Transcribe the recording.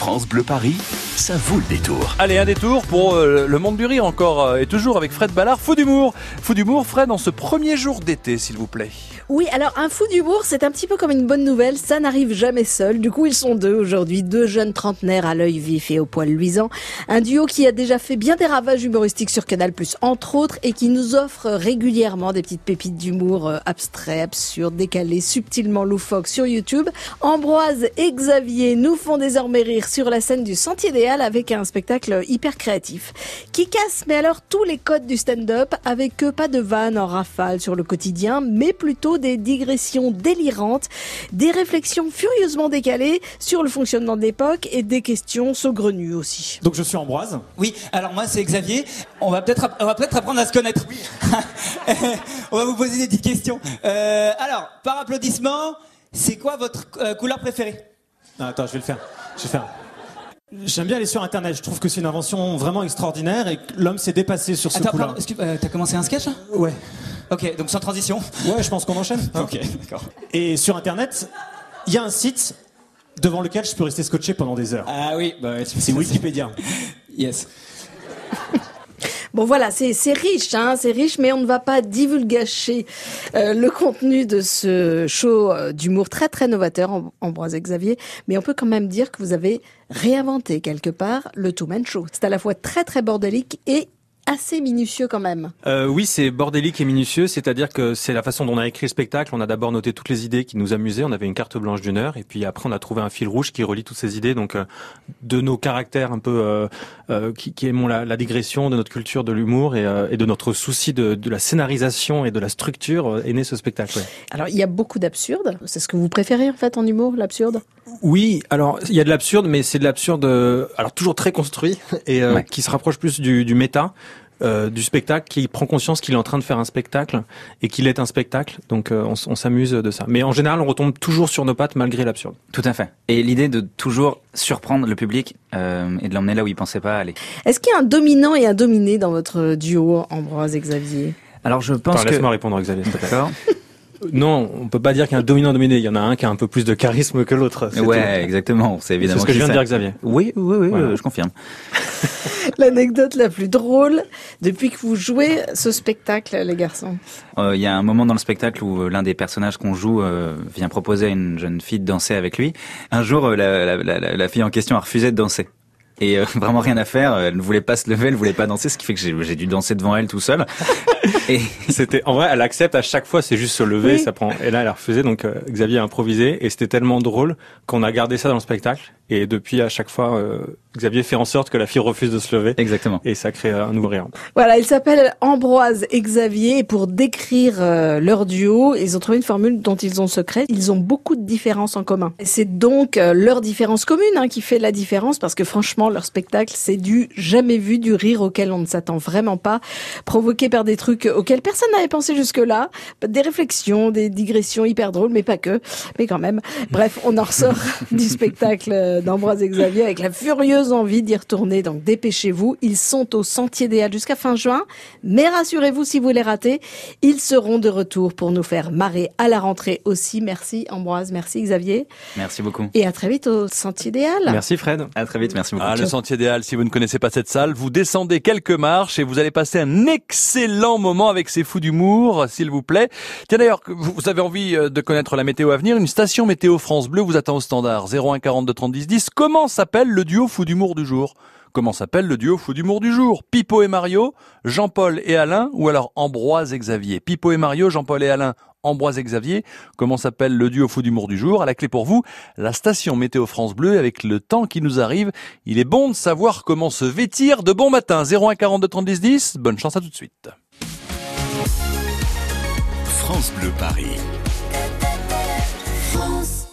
France Bleu Paris, ça vaut le détour. Allez, un détour pour euh, le monde du rire encore, euh, et toujours avec Fred Ballard, fou d'humour. Fou d'humour, Fred, en ce premier jour d'été, s'il vous plaît. Oui, alors un fou d'humour, c'est un petit peu comme une bonne nouvelle, ça n'arrive jamais seul. Du coup, ils sont deux aujourd'hui, deux jeunes trentenaires à l'œil vif et au poil luisant. Un duo qui a déjà fait bien des ravages humoristiques sur Canal+, entre autres, et qui nous offre régulièrement des petites pépites d'humour euh, abstrait, absurde, décalé, subtilement loufoque sur YouTube. Ambroise et Xavier nous font désormais rire sur la scène du Sentier des Avec un spectacle hyper créatif qui casse mais alors tous les codes du stand-up avec eux pas de vannes en rafale sur le quotidien mais plutôt des digressions délirantes, des réflexions furieusement décalées sur le fonctionnement de l'époque et des questions saugrenues aussi. Donc je suis Ambroise. Oui, alors moi c'est Xavier. On va peut-être on va peut-être apprendre à se connaître. on va vous poser des petites questions. Euh, alors, par applaudissement, c'est quoi votre euh, couleur préférée? Non, attends, je vais le faire. Je vais faire. J'aime bien aller sur Internet. Je trouve que c'est une invention vraiment extraordinaire et que l'homme s'est dépassé sur ce coup-là. euh, t'as commencé un sketch Ouais. Ok, donc sans transition. Ouais, je pense qu'on enchaîne. Ok, d'accord. Et sur Internet, il y a un site devant lequel je peux rester scotché pendant des heures. Ah oui, bah ouais, C'est Wikipédia. Yes. Bon voilà, c'est riche, hein, c'est riche, mais on ne va pas divulgacher euh, le contenu de ce show euh, d'humour très très novateur, Am- Ambroise et Xavier, mais on peut quand même dire que vous avez réinventé quelque part le Two Man Show. C'est à la fois très très bordélique et assez minutieux quand même. Euh, oui, c'est bordélique et minutieux, c'est-à-dire que c'est la façon dont on a écrit le spectacle. On a d'abord noté toutes les idées qui nous amusaient, on avait une carte blanche d'une heure, et puis après on a trouvé un fil rouge qui relie toutes ces idées. Donc euh, de nos caractères un peu euh, euh, qui, qui aimons la, la digression, de notre culture de l'humour et, euh, et de notre souci de, de la scénarisation et de la structure est né ce spectacle. ouais. Alors il y a beaucoup d'absurde, c'est ce que vous préférez en fait en humour, l'absurde? Oui, alors il y a de l'absurde, mais c'est de l'absurde, euh, alors toujours très construit et euh, Ouais. qui se rapproche plus du, du méta. euh, du spectacle, qui prend conscience qu'il est en train de faire un spectacle et qu'il est un spectacle. Donc euh, on, s'amuse de ça. Mais en général, on retombe toujours sur nos pattes malgré l'absurde. Tout à fait. Et l'idée de toujours surprendre le public euh, et de l'emmener là où il pensait pas aller. Est-ce qu'il y a un dominant et un dominé dans votre duo Ambroise et Xavier? Alors je pense Attends, que laisse-moi répondre, Xavier. D'accord. Non, on peut pas dire qu'il y a un dominant-dominé. Il y en a un qui a un peu plus de charisme que l'autre. c'est Ouais, tout. exactement. C'est C'est évidemment ce que je viens de dire, Xavier. Oui, oui, oui, Voilà. je confirme. L'anecdote la plus drôle depuis que vous jouez ce spectacle, les garçons Euh, Il y a un moment dans le spectacle où euh, l'un des personnages qu'on joue euh, vient proposer à une jeune fille de danser avec lui. Un jour, la, la, la, la fille en question a refusé de danser. Et euh, vraiment rien à faire, elle ne voulait pas se lever, elle voulait pas danser, ce qui fait que j'ai dû danser devant elle tout seul. Et C'était en vrai, elle accepte à chaque fois, c'est juste se lever, Oui. ça prend. Et là, elle a refusé, donc euh, Xavier a improvisé, et c'était tellement drôle qu'on a gardé ça dans le spectacle. Et depuis, à chaque fois, euh, Xavier fait en sorte que la fille refuse de se lever, exactement. et ça crée un nouveau rire. Voilà, ils s'appellent Ambroise et Xavier et pour décrire euh, leur duo, ils ont trouvé une formule dont ils ont secret. Ils ont beaucoup de différences en commun. Et C'est donc euh, leur différence commune hein, qui fait la différence parce que franchement, leur spectacle, c'est du jamais vu, du rire auquel on ne s'attend vraiment pas, provoqué par des trucs auxquels personne n'avait pensé jusque-là, des réflexions, des digressions hyper drôles, mais pas que, mais quand même. Bref, on en ressort du spectacle euh, d'Ambroise et Xavier avec la furieuse envie d'y retourner. Donc dépêchez-vous, ils sont au Sentier des Halles jusqu'à fin juin. Mais rassurez-vous, si vous les ratez, ils seront de retour pour nous faire marrer à la rentrée aussi. Merci Ambroise, merci Xavier. Merci beaucoup. Et à très vite au Sentier des Halles. Merci Fred. À très vite, merci beaucoup. Ah, le Sentier des Halles, si vous ne connaissez pas cette salle, vous descendez quelques marches et vous allez passer un excellent moment avec ces fous d'humour, s'il vous plaît. Tiens d'ailleurs, vous avez envie euh, de connaître la météo à venir, une station météo France Bleu vous attend au standard 01 42 30 10 10. Comment s'appelle le duo fou d'humour du jour? Comment s'appelle le duo fou d'humour du jour? Pipo et Mario, Jean-Paul et Alain ou alors Ambroise et Xavier? Pipo et Mario, Jean-Paul et Alain, Ambroise et Xavier. Comment s'appelle le duo fou d'humour du jour? À la clé pour vous, la station météo France Bleu avec le temps qui nous arrive. Il est bon de savoir comment se vêtir de bon matin. 01 42 30 10 10. Bonne chance à tout de suite. France Bleu Paris. France